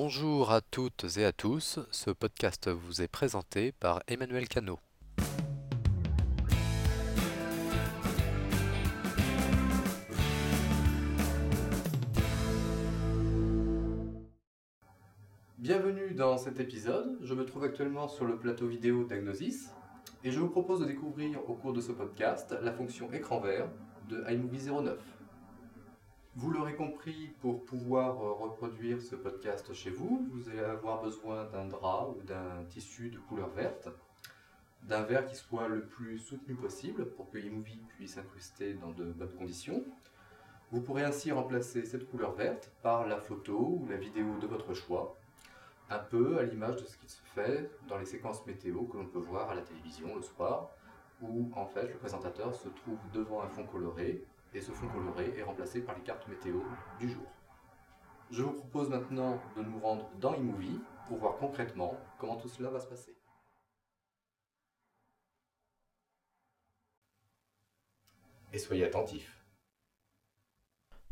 Bonjour à toutes et à tous, ce podcast vous est présenté par Emmanuel Cano. Bienvenue dans cet épisode, je me trouve actuellement sur le plateau vidéo d'Agnosis et je vous propose de découvrir au cours de ce podcast la fonction écran vert de iMovie 09. Vous l'aurez compris, pour pouvoir euh, reproduire ce podcast chez vous, vous allez avoir besoin d'un drap ou d'un tissu de couleur verte, d'un verre qui soit le plus soutenu possible pour que iMovie puisse incruster dans de bonnes conditions. Vous pourrez ainsi remplacer cette couleur verte par la photo ou la vidéo de votre choix, un peu à l'image de ce qui se fait dans les séquences météo que l'on peut voir à la télévision le soir, où en fait le présentateur se trouve devant un fond coloré et ce fond coloré est remplacé par les cartes météo du jour. Je vous propose maintenant de nous rendre dans iMovie pour voir concrètement comment tout cela va se passer. Et soyez attentifs.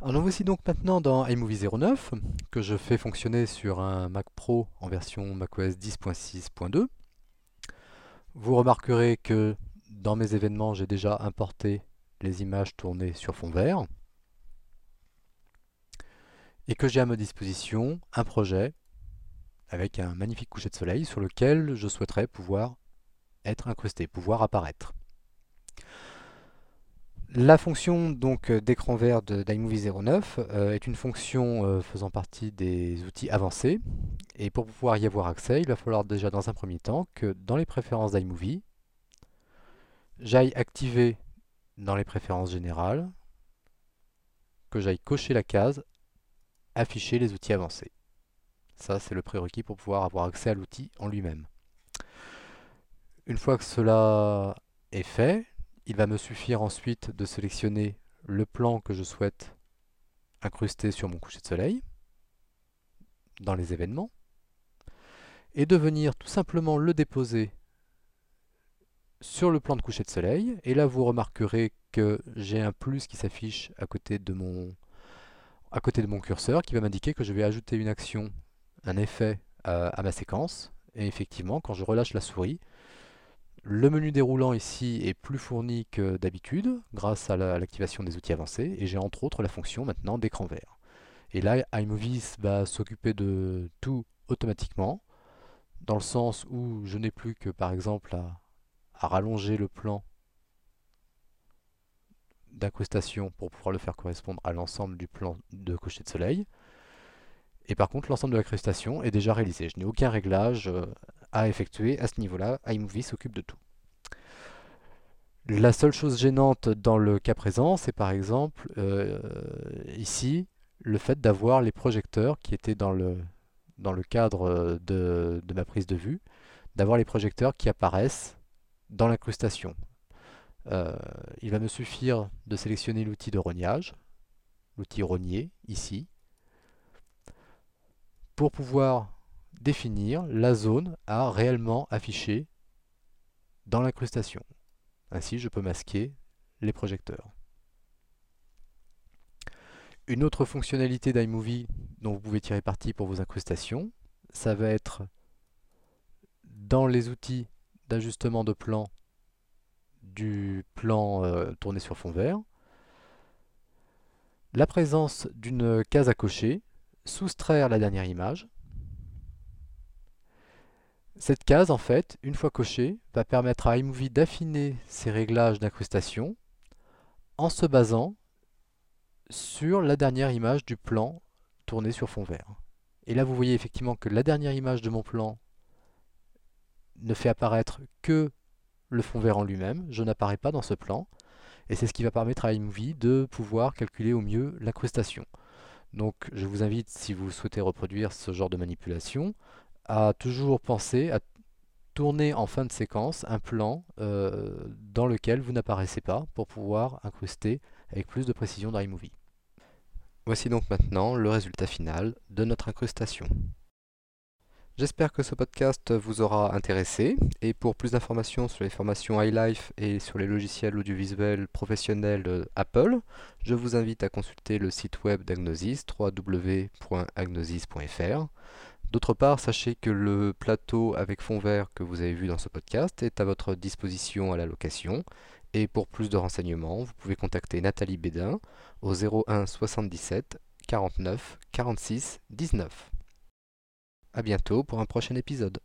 Alors voici donc maintenant dans iMovie 09 que je fais fonctionner sur un Mac Pro en version macOS 10.6.2. Vous remarquerez que dans mes événements j'ai déjà importé les images tournées sur fond vert et que j'ai à ma disposition un projet avec un magnifique coucher de soleil sur lequel je souhaiterais pouvoir être incrusté, pouvoir apparaître. La fonction donc d'écran vert d'iMovie 09 euh, est une fonction euh, faisant partie des outils avancés et pour pouvoir y avoir accès, il va falloir déjà dans un premier temps que dans les préférences d'iMovie, j'aille activer dans les préférences générales, que j'aille cocher la case afficher les outils avancés. Ça, c'est le prérequis pour pouvoir avoir accès à l'outil en lui-même. Une fois que cela est fait, il va me suffire ensuite de sélectionner le plan que je souhaite incruster sur mon coucher de soleil, dans les événements, et de venir tout simplement le déposer sur le plan de coucher de soleil. Et là, vous remarquerez que j'ai un plus qui s'affiche à côté de mon à côté de mon curseur qui va m'indiquer que je vais ajouter une action, un effet à, ma séquence. Et effectivement, quand je relâche la souris, le menu déroulant ici est plus fourni que d'habitude grâce à l'activation des outils avancés et j'ai entre autres la fonction maintenant d'écran vert. Et là, iMovie va s'occuper de tout automatiquement dans le sens où je n'ai plus que par exemple à à rallonger le plan d'incrustation pour pouvoir le faire correspondre à l'ensemble du plan de coucher de soleil. Et par contre, l'ensemble de l'incrustation est déjà réalisé. Je n'ai aucun réglage euh, à effectuer à ce niveau-là. iMovie s'occupe de tout. La seule chose gênante dans le cas présent, c'est par exemple euh, ici le fait d'avoir les projecteurs qui étaient dans le, dans le cadre de, de ma prise de vue, d'avoir les projecteurs qui apparaissent dans l'incrustation. Euh, il va me suffire de sélectionner l'outil de rognage, l'outil rogner ici, pour pouvoir définir la zone à réellement afficher dans l'incrustation. Ainsi, je peux masquer les projecteurs. Une autre fonctionnalité d'iMovie dont vous pouvez tirer parti pour vos incrustations, ça va être dans les outils d'ajustement de plan du plan euh, tourné sur fond vert, la présence d'une case à cocher, soustraire la dernière image. Cette case, en fait, une fois cochée, va permettre à iMovie d'affiner ses réglages d'incrustation en se basant sur la dernière image du plan tourné sur fond vert. Et là, vous voyez effectivement que la dernière image de mon plan ne fait apparaître que le fond vert en lui-même, je n'apparais pas dans ce plan, et c'est ce qui va permettre à iMovie de pouvoir calculer au mieux l'incrustation. Donc je vous invite, si vous souhaitez reproduire ce genre de manipulation, à toujours penser à tourner en fin de séquence un plan euh, dans lequel vous n'apparaissez pas pour pouvoir incruster avec plus de précision dans iMovie. Voici donc maintenant le résultat final de notre incrustation. J'espère que ce podcast vous aura intéressé et pour plus d'informations sur les formations iLife et sur les logiciels audiovisuels professionnels Apple, je vous invite à consulter le site web d'Agnosis www.agnosis.fr. D'autre part, sachez que le plateau avec fond vert que vous avez vu dans ce podcast est à votre disposition à la location. Et pour plus de renseignements, vous pouvez contacter Nathalie Bédin au 01 77 49 46 19. A bientôt pour un prochain épisode.